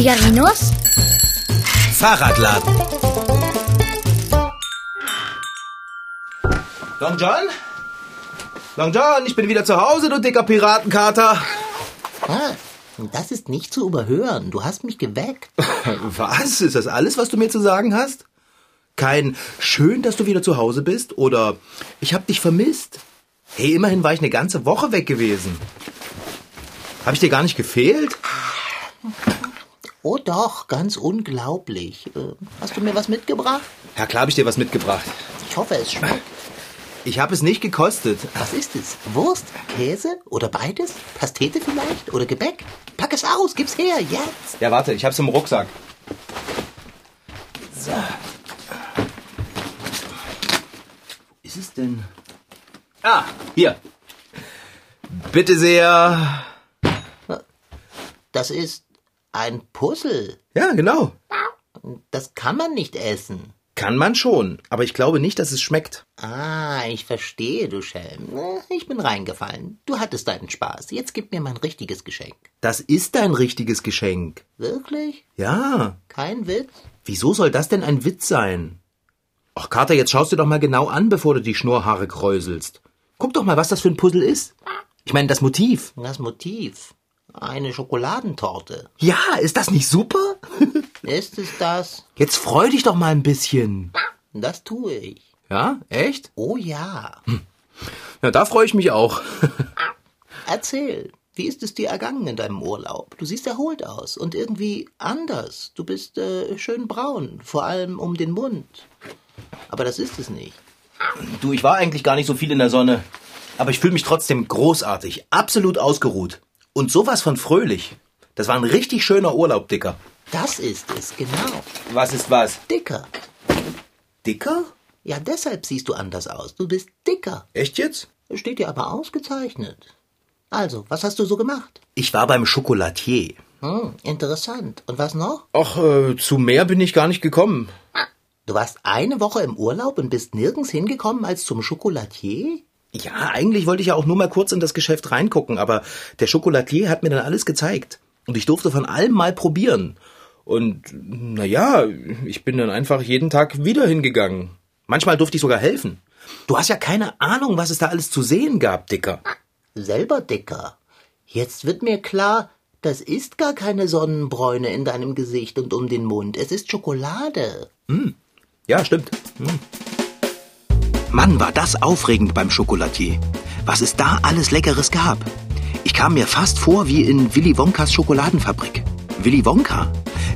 Figarinos Fahrradladen. Long John? Long John, ich bin wieder zu Hause, du dicker Piratenkater. Ah, das ist nicht zu überhören. Du hast mich geweckt. Was? Ist das alles, was du mir zu sagen hast? Kein schön, dass du wieder zu Hause bist oder ich hab dich vermisst. Hey, immerhin war ich eine ganze Woche weg gewesen. Hab ich dir gar nicht gefehlt? Oh doch, ganz unglaublich. Äh, Hast du mir was mitgebracht? Ja, klar hab ich dir was mitgebracht. Ich hoffe, es schmeckt. Ich habe es nicht gekostet. Was ist es? Wurst? Käse? Oder beides? Pastete vielleicht? Oder Gebäck? Pack es aus, gib's her, jetzt! Ja, warte, ich hab's im Rucksack. So. Wo ist es denn? Ah, hier. Bitte sehr. Das ist ein Puzzle. Ja, genau. Das kann man nicht essen. Kann man schon, aber ich glaube nicht, dass es schmeckt. Ah, ich verstehe, du Schelm. Na, Ich bin reingefallen. Du hattest deinen Spaß. Jetzt gib mir mein richtiges Geschenk. Das ist dein richtiges Geschenk. Wirklich? Ja. Kein Witz? Wieso soll das denn ein Witz sein? Ach, Kater, jetzt schaust du doch mal genau an, bevor du die Schnurrhaare kräuselst. Guck doch mal, was das für ein Puzzle ist. Ich meine, das Motiv. Das Motiv. Eine Schokoladentorte. Ja, ist das nicht super? Ist es das? Jetzt freu dich doch mal ein bisschen. Das tue ich. Ja, echt? Oh ja. Ja, da freue ich mich auch. Erzähl. Wie ist es dir ergangen in deinem Urlaub? Du siehst erholt aus und irgendwie anders. Du bist äh, schön braun, vor allem um den Mund. Aber das ist es nicht. Du, ich war eigentlich gar nicht so viel in der Sonne. Aber ich fühle mich trotzdem großartig, absolut ausgeruht. Und sowas von fröhlich. Das war ein richtig schöner Urlaub, Dicker. Das ist es, genau. Was ist was? Dicker. Dicker? Ja, deshalb siehst du anders aus. Du bist dicker. Echt jetzt? Steht dir aber ausgezeichnet. Also, was hast du so gemacht? Ich war beim Schokolatier. Hm, interessant. Und was noch? Ach, äh, zu mehr bin ich gar nicht gekommen. Du warst eine Woche im Urlaub und bist nirgends hingekommen als zum Schokolatier? Ja, eigentlich wollte ich ja auch nur mal kurz in das Geschäft reingucken, aber der Schokolatier hat mir dann alles gezeigt. Und ich durfte von allem mal probieren. Und na ja, ich bin dann einfach jeden Tag wieder hingegangen. Manchmal durfte ich sogar helfen. Du hast ja keine Ahnung, was es da alles zu sehen gab, Dicker. Selber dicker. Jetzt wird mir klar, das ist gar keine Sonnenbräune in deinem Gesicht und um den Mund. Es ist Schokolade. Ja, stimmt. Mann, war das aufregend beim Schokolatier. Was es da alles Leckeres gab. Ich kam mir fast vor wie in Willy Wonkas Schokoladenfabrik. Willy Wonka,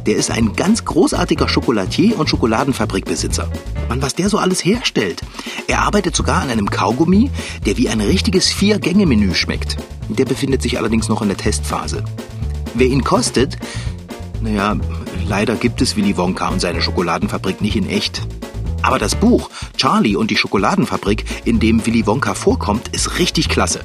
der ist ein ganz großartiger Schokolatier und Schokoladenfabrikbesitzer. Mann, was der so alles herstellt. Er arbeitet sogar an einem Kaugummi, der wie ein richtiges Vier-Gänge-Menü schmeckt. Der befindet sich allerdings noch in der Testphase. Wer ihn kostet, naja, leider gibt es Willy Wonka und seine Schokoladenfabrik nicht in echt. Aber das Buch Charlie und die Schokoladenfabrik, in dem Willy Wonka vorkommt, ist richtig klasse.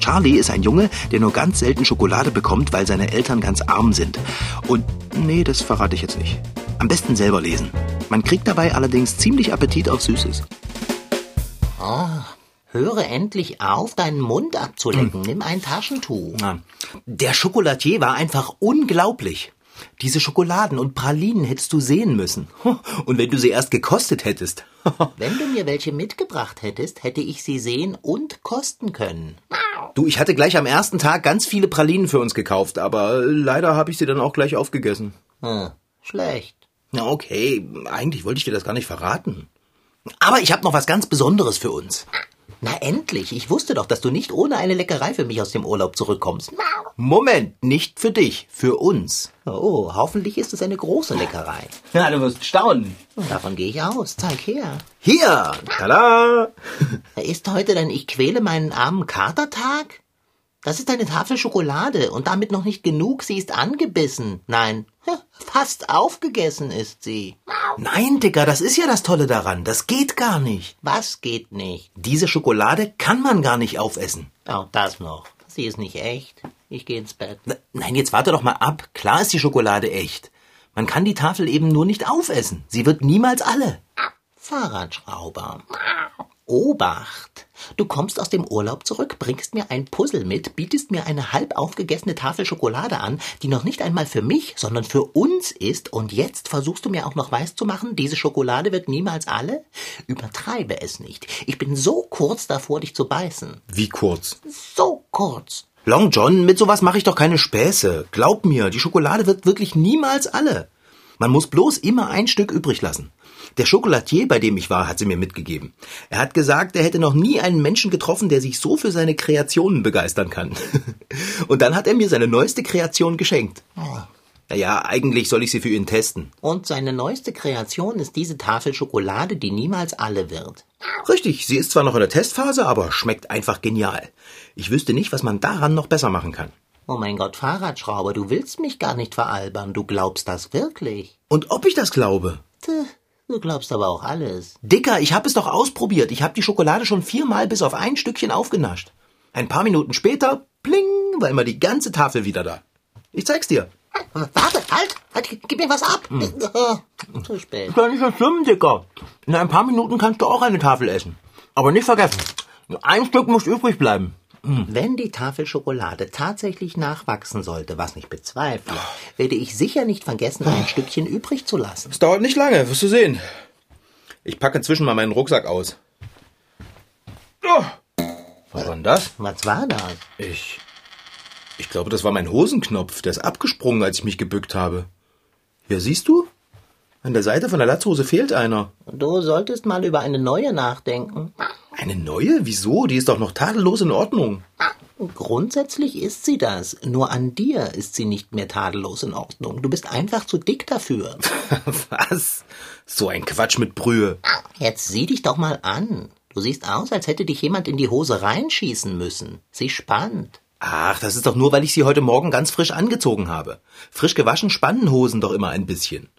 Charlie ist ein Junge, der nur ganz selten Schokolade bekommt, weil seine Eltern ganz arm sind. Und nee, das verrate ich jetzt nicht. Am besten selber lesen. Man kriegt dabei allerdings ziemlich Appetit auf Süßes. Höre endlich auf, deinen Mund abzulecken. Nimm ein Taschentuch. Der Schokolatier war einfach unglaublich. Diese Schokoladen und Pralinen hättest du sehen müssen. Und wenn du sie erst gekostet hättest. Wenn du mir welche mitgebracht hättest, hätte ich sie sehen und kosten können. Du, ich hatte gleich am ersten Tag ganz viele Pralinen für uns gekauft, aber leider habe ich sie dann auch gleich aufgegessen. Hm, schlecht. Na okay, eigentlich wollte ich dir das gar nicht verraten. Aber ich habe noch was ganz Besonderes für uns. Na endlich, ich wusste doch, dass du nicht ohne eine Leckerei für mich aus dem Urlaub zurückkommst. Moment, nicht für dich, für uns. Oh, hoffentlich ist es eine große Leckerei. Ja, du wirst staunen. Davon gehe ich aus. Zeig her. Hier, tada! Ist heute dein Ich quäle meinen armen Katertag? Das ist eine Tafel Schokolade und damit noch nicht genug. Sie ist angebissen. Nein, fast aufgegessen ist sie. Nein, Dicker, das ist ja das Tolle daran. Das geht gar nicht. Was geht nicht? Diese Schokolade kann man gar nicht aufessen. Oh, das noch. Sie ist nicht echt. Ich gehe ins Bett. Na, Nein, jetzt warte doch mal ab. Klar ist die Schokolade echt. Man kann die Tafel eben nur nicht aufessen. Sie wird niemals alle. Fahrradschrauber. Obacht! Du kommst aus dem Urlaub zurück, bringst mir ein Puzzle mit, bietest mir eine halb aufgegessene Tafel Schokolade an, die noch nicht einmal für mich, sondern für uns ist, und jetzt versuchst du mir auch noch weiszumachen, diese Schokolade wird niemals alle? Übertreibe es nicht. Ich bin so kurz davor, dich zu beißen. Wie kurz? So kurz. Long John, mit sowas mache ich doch keine Späße. Glaub mir, die Schokolade wird wirklich niemals alle. Man muss bloß immer ein Stück übrig lassen. Der Schokolatier, bei dem ich war, hat sie mir mitgegeben. Er hat gesagt, er hätte noch nie einen Menschen getroffen, der sich so für seine Kreationen begeistern kann. Und dann hat er mir seine neueste Kreation geschenkt. Naja, eigentlich soll ich sie für ihn testen. Und seine neueste Kreation ist diese Tafel Schokolade, die niemals alle wird. Richtig, sie ist zwar noch in der Testphase, aber schmeckt einfach genial. Ich wüsste nicht, was man daran noch besser machen kann. Oh mein Gott, Fahrradschrauber, du willst mich gar nicht veralbern. Du glaubst das wirklich. Und ob ich das glaube? Tch, Du glaubst aber auch alles. Dicker, ich hab es doch ausprobiert. Ich hab die Schokolade schon viermal bis auf ein Stückchen aufgenascht. Ein paar Minuten später, pling, war immer die ganze Tafel wieder da. Ich zeig's dir. Warte, halt, halt gib mir was ab. Hm. Zu spät. Ist doch nicht so schlimm, Dicker. In ein paar Minuten kannst du auch eine Tafel essen. Aber nicht vergessen, ein Stück muss übrig bleiben. Wenn die Tafel Schokolade tatsächlich nachwachsen sollte, was ich bezweifle, werde ich sicher nicht vergessen, ein Stückchen übrig zu lassen. Es dauert nicht lange, wirst du sehen. Ich packe inzwischen mal meinen Rucksack aus. Oh, was war denn das? Was war das? Ich. Ich glaube, das war mein Hosenknopf. Der ist abgesprungen, als ich mich gebückt habe. Hier siehst du? An der Seite von der Latzhose fehlt einer. Du solltest mal über eine neue nachdenken. Eine neue? Wieso? Die ist doch noch tadellos in Ordnung. Grundsätzlich ist sie das. Nur an dir ist sie nicht mehr tadellos in Ordnung. Du bist einfach zu dick dafür. Was? So ein Quatsch mit Brühe. Jetzt sieh dich doch mal an. Du siehst aus, als hätte dich jemand in die Hose reinschießen müssen. Sie spannt. Ach, das ist doch nur, weil ich sie heute Morgen ganz frisch angezogen habe. Frisch gewaschen spannen Hosen doch immer ein bisschen.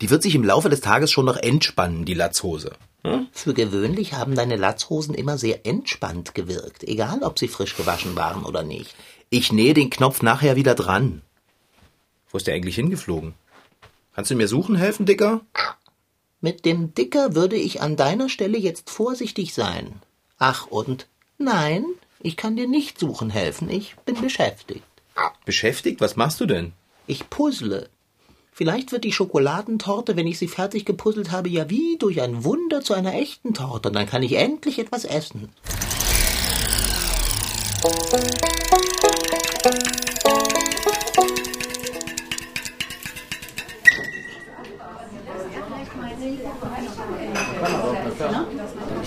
Die wird sich im Laufe des Tages schon noch entspannen, die Latzhose. Hm? Für gewöhnlich haben deine Latzhosen immer sehr entspannt gewirkt, egal ob sie frisch gewaschen waren oder nicht. Ich nähe den Knopf nachher wieder dran. Wo ist der eigentlich hingeflogen? Kannst du mir suchen helfen, Dicker? Mit dem Dicker würde ich an deiner Stelle jetzt vorsichtig sein. Ach und nein, ich kann dir nicht suchen helfen, ich bin beschäftigt. Beschäftigt? Was machst du denn? Ich puzzle. Vielleicht wird die Schokoladentorte, wenn ich sie fertig gepuzzelt habe, ja wie durch ein Wunder zu einer echten Torte. Und dann kann ich endlich etwas essen.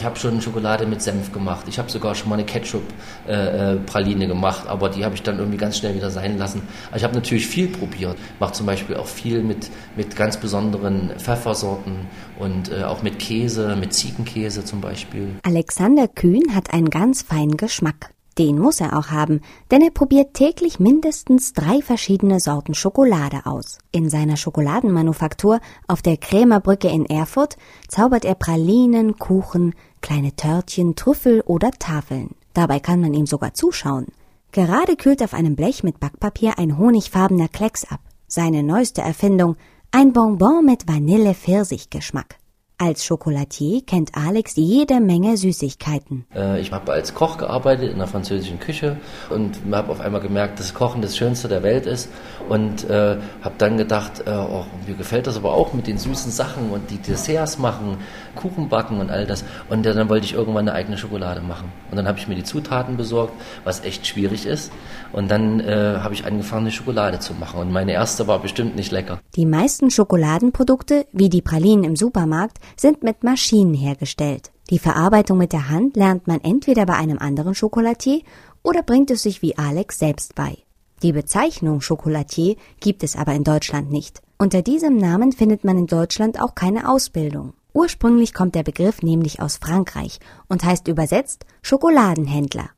Habe schon Schokolade mit Senf gemacht. Ich habe sogar schon mal eine Ketchup-Praline äh, gemacht, aber die habe ich dann irgendwie ganz schnell wieder sein lassen. Aber ich habe natürlich viel probiert. Mache zum Beispiel auch viel mit, mit ganz besonderen Pfeffersorten und äh, auch mit Käse, mit Ziegenkäse zum Beispiel. Alexander Kühn hat einen ganz feinen Geschmack. Den muss er auch haben, denn er probiert täglich mindestens drei verschiedene Sorten Schokolade aus. In seiner Schokoladenmanufaktur auf der Krämerbrücke in Erfurt zaubert er Pralinen, Kuchen, kleine Törtchen, Trüffel oder Tafeln. Dabei kann man ihm sogar zuschauen. Gerade kühlt auf einem Blech mit Backpapier ein honigfarbener Klecks ab. Seine neueste Erfindung, ein Bonbon mit Vanille-Pfirsich-Geschmack. Als Chocolatier kennt Alex jede Menge Süßigkeiten. Äh, ich habe als Koch gearbeitet in der französischen Küche und habe auf einmal gemerkt, dass Kochen das Schönste der Welt ist und äh, habe dann gedacht, äh, oh, mir gefällt das aber auch mit den süßen Sachen und die Desserts machen, Kuchen backen und all das. Und dann wollte ich irgendwann eine eigene Schokolade machen. Und dann habe ich mir die Zutaten besorgt, was echt schwierig ist. Und dann äh, habe ich angefangen, eine Schokolade zu machen. Und meine erste war bestimmt nicht lecker. Die meisten Schokoladenprodukte, wie die Pralinen im Supermarkt, sind mit Maschinen hergestellt. Die Verarbeitung mit der Hand lernt man entweder bei einem anderen Schokolatier oder bringt es sich wie Alex selbst bei. Die Bezeichnung Chocolatier gibt es aber in Deutschland nicht. Unter diesem Namen findet man in Deutschland auch keine Ausbildung. Ursprünglich kommt der Begriff nämlich aus Frankreich und heißt übersetzt Schokoladenhändler.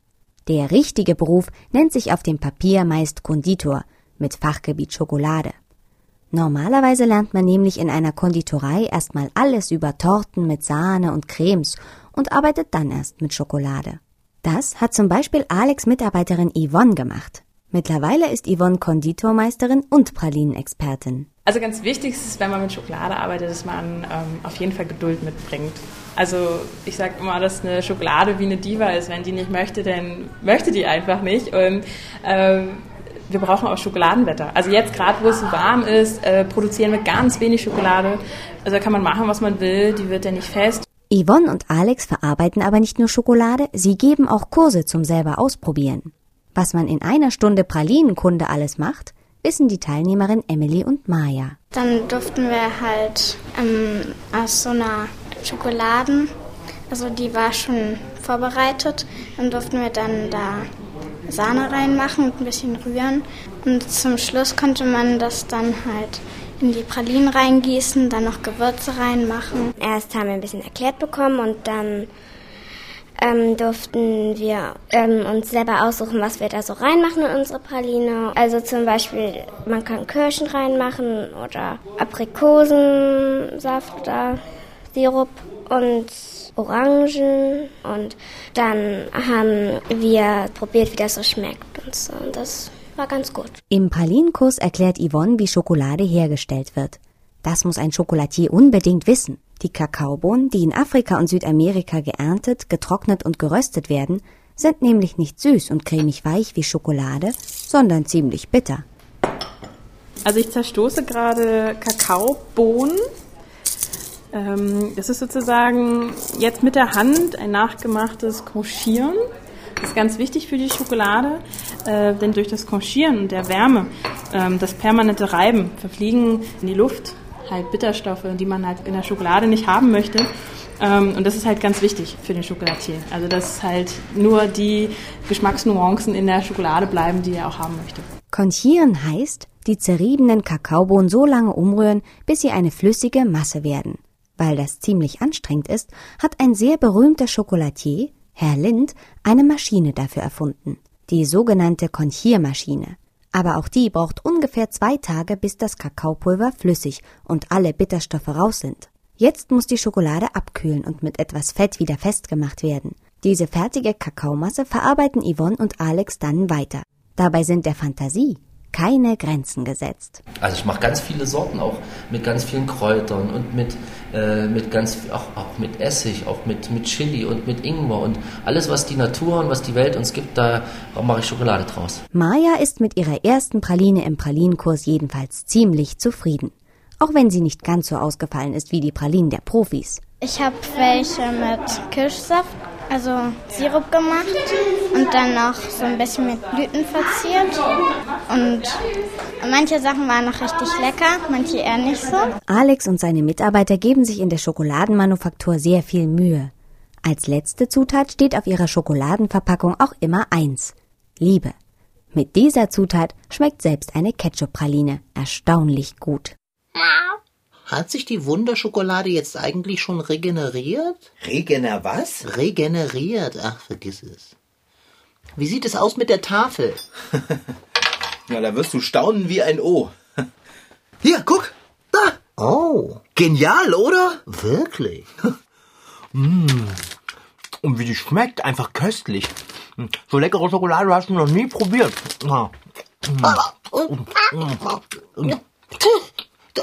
Der richtige Beruf nennt sich auf dem Papier meist Konditor mit Fachgebiet Schokolade. Normalerweise lernt man nämlich in einer Konditorei erstmal alles über Torten mit Sahne und Cremes und arbeitet dann erst mit Schokolade. Das hat zum Beispiel Alex Mitarbeiterin Yvonne gemacht. Mittlerweile ist Yvonne Konditormeisterin und Pralinenexpertin. Also ganz wichtig ist es, wenn man mit Schokolade arbeitet, dass man ähm, auf jeden Fall Geduld mitbringt. Also ich sage immer, dass eine Schokolade wie eine Diva ist. Wenn die nicht möchte, dann möchte die einfach nicht. Und ähm, wir brauchen auch Schokoladenwetter. Also jetzt gerade, wo es so warm ist, äh, produzieren wir ganz wenig Schokolade. Also da kann man machen, was man will. Die wird ja nicht fest. Yvonne und Alex verarbeiten aber nicht nur Schokolade, sie geben auch Kurse zum selber ausprobieren. Was man in einer Stunde Pralinenkunde alles macht, wissen die Teilnehmerin Emily und Maya. Dann durften wir halt ähm, aus so einer Schokoladen, also die war schon vorbereitet, dann durften wir dann da Sahne reinmachen und ein bisschen rühren. Und zum Schluss konnte man das dann halt in die Pralinen reingießen, dann noch Gewürze reinmachen. Erst haben wir ein bisschen erklärt bekommen und dann ähm, durften wir ähm, uns selber aussuchen, was wir da so reinmachen in unsere Praline. Also zum Beispiel, man kann Kirschen reinmachen oder Aprikosensaft oder Sirup und Orangen und dann haben wir probiert, wie das so schmeckt und so. Und das war ganz gut. Im Pralinenkurs erklärt Yvonne, wie Schokolade hergestellt wird. Das muss ein Schokolatier unbedingt wissen. Die Kakaobohnen, die in Afrika und Südamerika geerntet, getrocknet und geröstet werden, sind nämlich nicht süß und cremig weich wie Schokolade, sondern ziemlich bitter. Also ich zerstoße gerade Kakaobohnen. Ähm, das ist sozusagen jetzt mit der Hand ein nachgemachtes Conchieren. Das ist ganz wichtig für die Schokolade, äh, denn durch das Conchieren und der Wärme, ähm, das permanente Reiben, verfliegen in die Luft halt Bitterstoffe, die man halt in der Schokolade nicht haben möchte. Ähm, und das ist halt ganz wichtig für den Schokolatier. Also dass halt nur die Geschmacksnuancen in der Schokolade bleiben, die er auch haben möchte. Konchieren heißt, die zerriebenen Kakaobohnen so lange umrühren, bis sie eine flüssige Masse werden. Weil das ziemlich anstrengend ist, hat ein sehr berühmter Schokolatier, Herr Lind, eine Maschine dafür erfunden. Die sogenannte Konchiermaschine. Aber auch die braucht ungefähr zwei Tage, bis das Kakaopulver flüssig und alle Bitterstoffe raus sind. Jetzt muss die Schokolade abkühlen und mit etwas Fett wieder festgemacht werden. Diese fertige Kakaomasse verarbeiten Yvonne und Alex dann weiter. Dabei sind der Fantasie keine Grenzen gesetzt. Also ich mache ganz viele Sorten, auch mit ganz vielen Kräutern und mit, äh, mit ganz auch, auch mit Essig, auch mit, mit Chili und mit Ingwer und alles, was die Natur und was die Welt uns gibt, da mache ich Schokolade draus. Maya ist mit ihrer ersten Praline im Pralinenkurs jedenfalls ziemlich zufrieden. Auch wenn sie nicht ganz so ausgefallen ist wie die Pralinen der Profis. Ich habe welche mit Kirschsaft also Sirup gemacht und dann noch so ein bisschen mit Blüten verziert. Und manche Sachen waren noch richtig lecker, manche eher nicht so. Alex und seine Mitarbeiter geben sich in der Schokoladenmanufaktur sehr viel Mühe. Als letzte Zutat steht auf ihrer Schokoladenverpackung auch immer eins. Liebe. Mit dieser Zutat schmeckt selbst eine Ketchup-Praline erstaunlich gut. Hat sich die Wunderschokolade jetzt eigentlich schon regeneriert? Regener was? Regeneriert, ach, vergiss es. Wie sieht es aus mit der Tafel? Ja, da wirst du staunen wie ein O. Hier, guck, da. Oh, Genial, oder? wirklich? Und wie die schmeckt, einfach köstlich. So leckere Schokolade hast du noch nie probiert. Ja.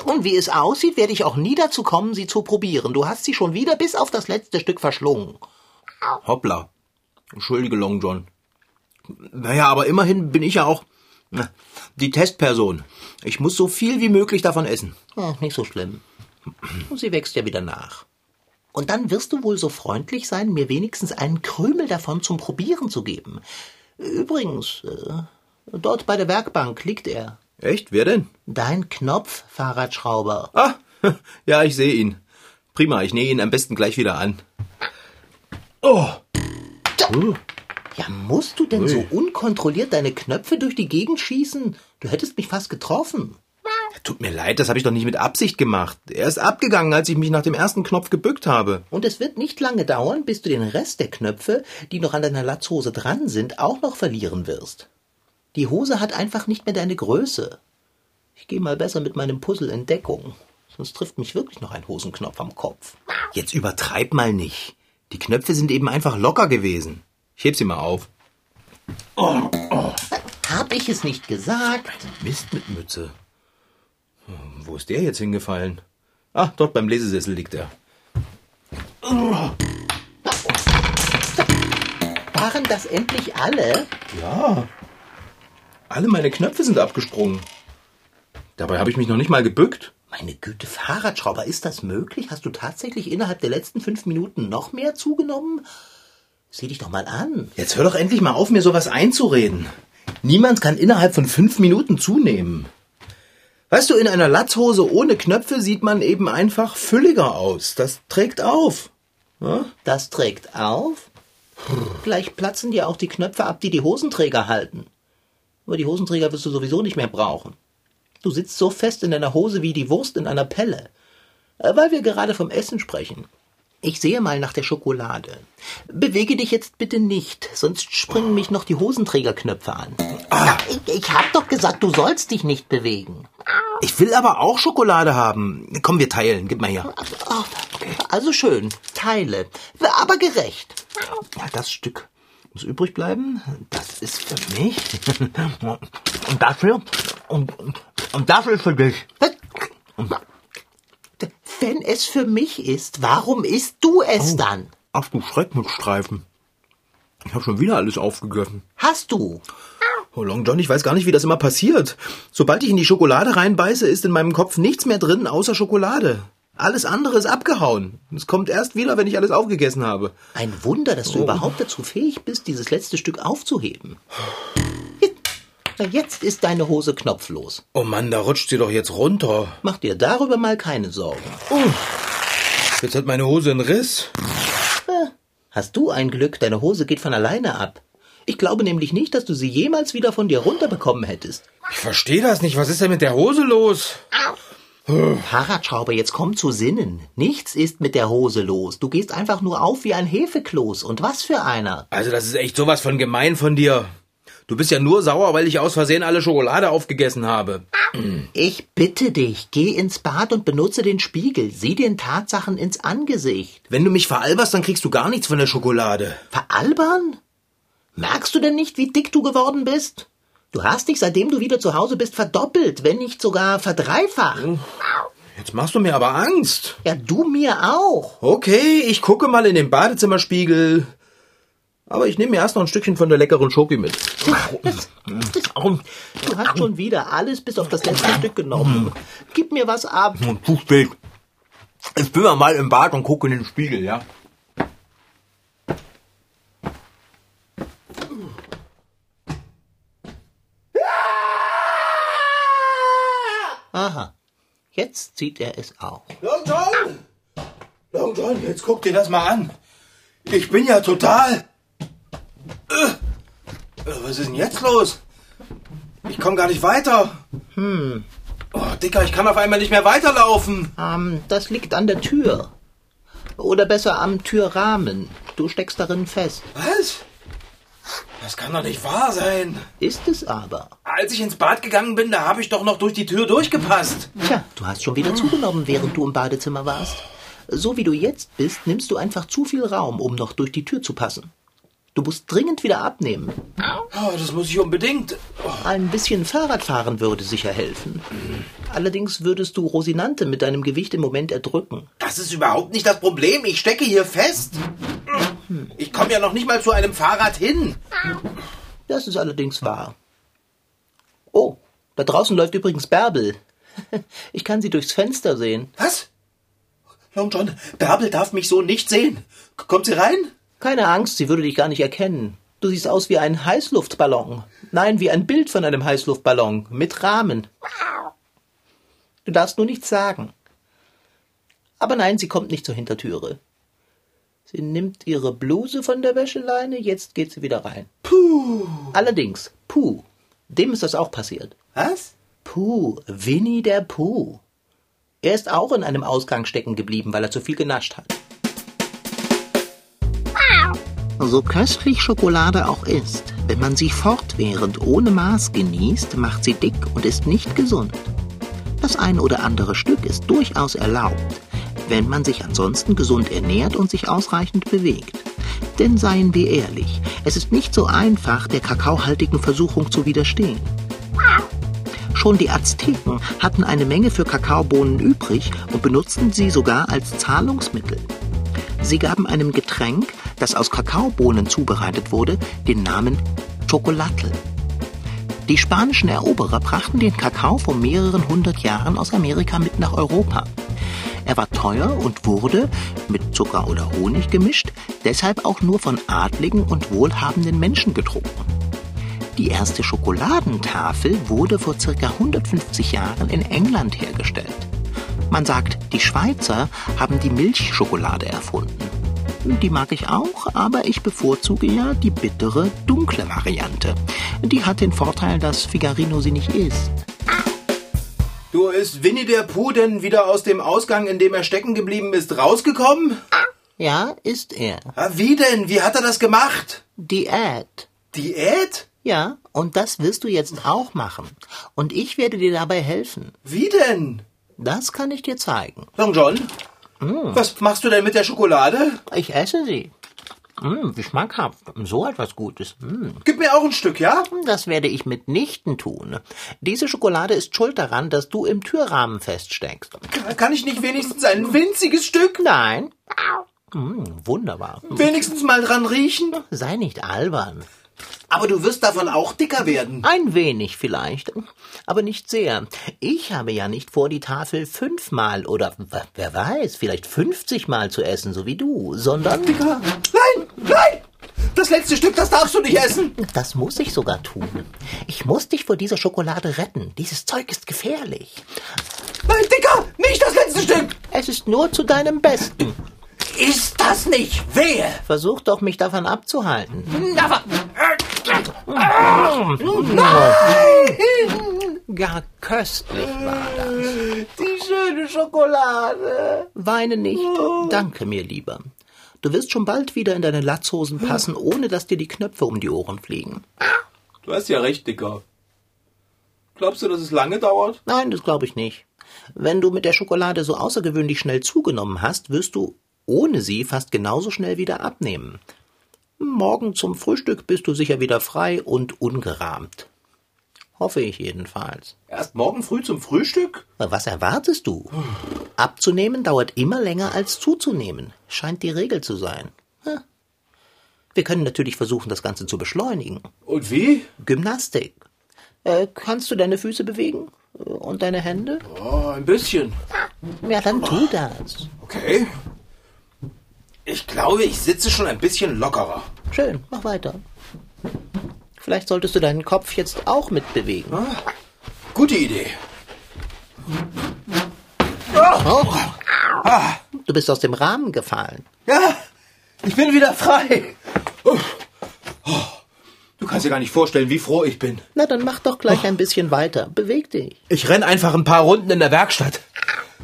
Und wie es aussieht, werde ich auch nie dazu kommen, sie zu probieren. Du hast sie schon wieder bis auf das letzte Stück verschlungen. Hoppla. Entschuldige, Long John. Naja, aber immerhin bin ich ja auch die Testperson. Ich muss so viel wie möglich davon essen. Ach, nicht so schlimm. Und sie wächst ja wieder nach. Und dann wirst du wohl so freundlich sein, mir wenigstens einen Krümel davon zum Probieren zu geben. Übrigens, äh, dort bei der Werkbank liegt er. Echt? Wer denn? Dein Knopf, Fahrradschrauber. Ah, ja, ich sehe ihn. Prima, ich nähe ihn am besten gleich wieder an. Oh. Ja, musst du denn so unkontrolliert deine Knöpfe durch die Gegend schießen? Du hättest mich fast getroffen. Tut mir leid, das habe ich doch nicht mit Absicht gemacht. Er ist abgegangen, als ich mich nach dem ersten Knopf gebückt habe. Und es wird nicht lange dauern, bis du den Rest der Knöpfe, die noch an deiner Latzhose dran sind, auch noch verlieren wirst. Die Hose hat einfach nicht mehr deine Größe. Ich gehe mal besser mit meinem Puzzle in Deckung. Sonst trifft mich wirklich noch ein Hosenknopf am Kopf. Jetzt übertreib mal nicht. Die Knöpfe sind eben einfach locker gewesen. Ich heb sie mal auf. Hab ich es nicht gesagt? Mist mit Mütze. Wo ist der jetzt hingefallen? Ah, dort beim Lesesessel liegt er. Waren das endlich alle? Ja. Alle meine Knöpfe sind abgesprungen. Dabei habe ich mich noch nicht mal gebückt. Meine Güte, Fahrradschrauber, ist das möglich? Hast du tatsächlich innerhalb der letzten fünf Minuten noch mehr zugenommen? Sieh dich doch mal an. Jetzt hör doch endlich mal auf, mir sowas einzureden. Niemand kann innerhalb von fünf Minuten zunehmen. Weißt du, in einer Latzhose ohne Knöpfe sieht man eben einfach fülliger aus. Das trägt auf. Ja? Das trägt auf? Gleich platzen dir auch die Knöpfe ab, die die Hosenträger halten. Aber die Hosenträger wirst du sowieso nicht mehr brauchen. Du sitzt so fest in deiner Hose wie die Wurst in einer Pelle. Äh, Weil wir gerade vom Essen sprechen. Ich sehe mal nach der Schokolade. Bewege dich jetzt bitte nicht, sonst springen mich noch die Hosenträgerknöpfe an. Ja, ich, ich hab doch gesagt, du sollst dich nicht bewegen. Ich will aber auch Schokolade haben. Komm, wir teilen. Gib mal her. Also schön, teile, aber gerecht. Das Stück muss übrig bleiben. Das ist für mich. Und dafür. Und, und dafür ist für dich. Wenn es für mich ist, warum isst du es dann? Ach du Schreck mit Streifen. Ich habe schon wieder alles aufgegessen. Hast du? Oh, Long John, ich weiß gar nicht, wie das immer passiert. Sobald ich in die Schokolade reinbeiße, ist in meinem Kopf nichts mehr drin außer Schokolade. Alles andere ist abgehauen. Es kommt erst wieder, wenn ich alles aufgegessen habe. Ein Wunder, dass du überhaupt dazu fähig bist, dieses letzte Stück aufzuheben. Jetzt- ist deine Hose knopflos. Oh Mann, da rutscht sie doch jetzt runter. Mach dir darüber mal keine Sorgen. Jetzt hat meine Hose einen Riss. Hast du ein Glück, deine Hose geht von alleine ab. Ich glaube nämlich nicht, dass du sie jemals wieder von dir runterbekommen hättest. Ich verstehe das nicht. Was ist denn mit der Hose los? Fahrradschrauber, jetzt komm zu Sinnen. Nichts ist mit der Hose los. Du gehst einfach nur auf wie ein Hefekloß. Und was für einer. Also, das ist echt sowas von gemein von dir. Du bist ja nur sauer, weil ich aus Versehen alle Schokolade aufgegessen habe. Ich bitte dich, geh ins Bad und benutze den Spiegel. Sieh den Tatsachen ins Angesicht. Wenn du mich veralberst, dann kriegst du gar nichts von der Schokolade. Veralbern? Merkst du denn nicht, wie dick du geworden bist? Du hast dich, seitdem du wieder zu Hause bist, verdoppelt, wenn nicht sogar verdreifacht. Jetzt machst du mir aber Angst. Ja, du mir auch. Okay, ich gucke mal in den Badezimmerspiegel. Aber ich nehme mir erst noch ein Stückchen von der leckeren Schoki mit. Du hast schon wieder alles bis auf das letzte Stück genommen. Gib mir was ab. Zu spät. Ich bin mal im Bad und gucke in den Spiegel, ja? Jetzt zieht er es auch. Long John! Long John, jetzt guck dir das mal an. Ich bin ja total... Äh, was ist denn jetzt los? Ich komme gar nicht weiter. Hm. Oh, Dicker, ich kann auf einmal nicht mehr weiterlaufen. Ähm, das liegt an der Tür. Oder besser am Türrahmen. Du steckst darin fest. Was? Das kann doch nicht wahr sein. Ist es aber. Als ich ins Bad gegangen bin, da habe ich doch noch durch die Tür durchgepasst. Tja, du hast schon wieder zugenommen, während du im Badezimmer warst. So wie du jetzt bist, nimmst du einfach zu viel Raum, um noch durch die Tür zu passen. Du musst dringend wieder abnehmen. Oh, das muss ich unbedingt. Oh, Ein bisschen Fahrradfahren würde sicher helfen. Allerdings würdest du Rosinante mit deinem Gewicht im Moment erdrücken. das ist überhaupt nicht das Problem. Ich stecke hier fest. Ich komme ja noch nicht mal zu einem Fahrrad hin. Das ist allerdings wahr. Oh, da draußen läuft übrigens Bärbel. Ich kann sie durchs Fenster sehen. Was? Long John, Bärbel darf mich so nicht sehen. Kommt sie rein? Keine Angst, sie würde dich gar nicht erkennen. Du siehst aus wie ein Heißluftballon. Nein, wie ein Bild von einem Heißluftballon. Mit Rahmen. Du darfst nur nichts sagen. Aber nein, sie kommt nicht zur Hintertüre. Sie nimmt ihre Bluse von der Wäscheleine, jetzt geht sie wieder rein. Puh. Allerdings, Puh. Dem ist das auch passiert. Was? Puh, Winnie der Puh. Er ist auch in einem Ausgang stecken geblieben, weil er zu viel genascht hat. So köstlich Schokolade auch ist, wenn man sie fortwährend ohne Maß genießt, macht sie dick und ist nicht gesund. Das ein oder andere Stück ist durchaus erlaubt, wenn man sich ansonsten gesund ernährt und sich ausreichend bewegt. Denn seien wir ehrlich, es ist nicht so einfach, der kakaohaltigen Versuchung zu widerstehen. Schon die Azteken hatten eine Menge für Kakaobohnen übrig und benutzten sie sogar als Zahlungsmittel. Sie gaben einem Getränk, das aus Kakaobohnen zubereitet wurde, den Namen Chocolatl. Die spanischen Eroberer brachten den Kakao vor mehreren hundert Jahren aus Amerika mit nach Europa. Er war teuer und wurde, mit Zucker oder Honig gemischt, deshalb auch nur von adligen und wohlhabenden Menschen getrunken. Die erste Schokoladentafel wurde vor circa 150 Jahren in England hergestellt. Man sagt, die Schweizer haben die Milchschokolade erfunden. Die mag ich auch, aber ich bevorzuge ja die bittere, dunkle Variante. Die hat den Vorteil, dass Figarino sie nicht isst. Du, ist Winnie der Pooh denn wieder aus dem Ausgang, in dem er stecken geblieben ist, rausgekommen? Ja, ist er. Ah, wie denn? Wie hat er das gemacht? Diät. Diät? Ja, und das wirst du jetzt auch machen. Und ich werde dir dabei helfen. Wie denn? Das kann ich dir zeigen. Long John, was machst du denn mit der Schokolade? Ich esse sie. Mm, wie schmackhaft. So etwas Gutes. Mm. Gib mir auch ein Stück, ja? Das werde ich mitnichten tun. Diese Schokolade ist schuld daran, dass du im Türrahmen feststeckst. Kann ich nicht wenigstens ein winziges Stück? Nein. Mm, wunderbar. Wenigstens mal dran riechen? Sei nicht albern. Aber du wirst davon auch dicker werden. Ein wenig vielleicht, aber nicht sehr. Ich habe ja nicht vor, die Tafel fünfmal oder wer weiß, vielleicht fünfzigmal zu essen, so wie du, sondern Dicker. Nein, nein! Das letzte Stück, das darfst du nicht essen. das muss ich sogar tun. Ich muss dich vor dieser Schokolade retten. Dieses Zeug ist gefährlich. Nein, Dicker, nicht das letzte Stück. Es ist nur zu deinem Besten. Ist das nicht wehe? Versuch doch, mich davon abzuhalten. Aber, Gar köstlich war das. die schöne Schokolade. Weine nicht. Danke mir lieber. Du wirst schon bald wieder in deine Latzhosen passen, ohne dass dir die Knöpfe um die Ohren fliegen. Du hast ja recht, Dicker. Glaubst du, dass es lange dauert? Nein, das glaube ich nicht. Wenn du mit der Schokolade so außergewöhnlich schnell zugenommen hast, wirst du ohne sie fast genauso schnell wieder abnehmen. Morgen zum Frühstück bist du sicher wieder frei und ungerahmt. Hoffe ich jedenfalls. Erst morgen früh zum Frühstück? Was erwartest du? Abzunehmen dauert immer länger als zuzunehmen. Scheint die Regel zu sein. Wir können natürlich versuchen, das Ganze zu beschleunigen. Und wie? Gymnastik. Äh, kannst du deine Füße bewegen? Und deine Hände? Oh, ein bisschen. Ja, dann tu das. Okay. Ich glaube, ich sitze schon ein bisschen lockerer. Schön, mach weiter. Vielleicht solltest du deinen Kopf jetzt auch mitbewegen. Gute Idee. Oh. Du bist aus dem Rahmen gefallen. Ja, ich bin wieder frei. Oh. Oh. Du kannst dir gar nicht vorstellen, wie froh ich bin. Na, dann mach doch gleich ein bisschen weiter. Beweg dich. Ich renn einfach ein paar Runden in der Werkstatt.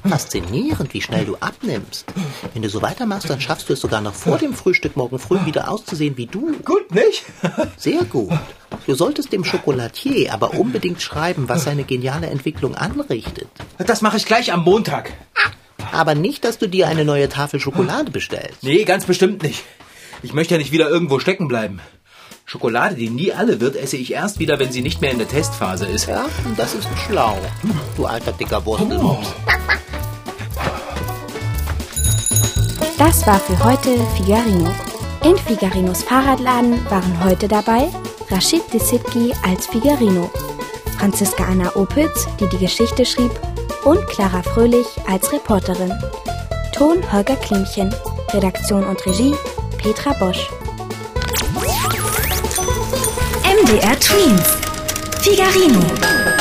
Faszinierend, wie schnell du abnimmst. Wenn du so weitermachst, dann schaffst du es sogar noch vor dem Frühstück morgen früh wieder auszusehen wie du. Gut, nicht? Sehr gut. Du solltest dem Chocolatier aber unbedingt schreiben, was seine geniale Entwicklung anrichtet. Das mache ich gleich am Montag. Aber nicht, dass du dir eine neue Tafel Schokolade bestellst. Nee, ganz bestimmt nicht. Ich möchte ja nicht wieder irgendwo stecken bleiben. Schokolade, die nie alle wird, esse ich erst wieder, wenn sie nicht mehr in der Testphase ist. Ja, das ist schlau. Du alter dicker Wurstelmops. Das war für heute Figarino. In Figarinos Fahrradladen waren heute dabei Rashid Desitki als Figarino, Franziska Anna Opitz, die die Geschichte schrieb, und Clara Fröhlich als Reporterin. Ton Holger Klimchen, Redaktion und Regie Petra Bosch. MDR Twins. Figarino.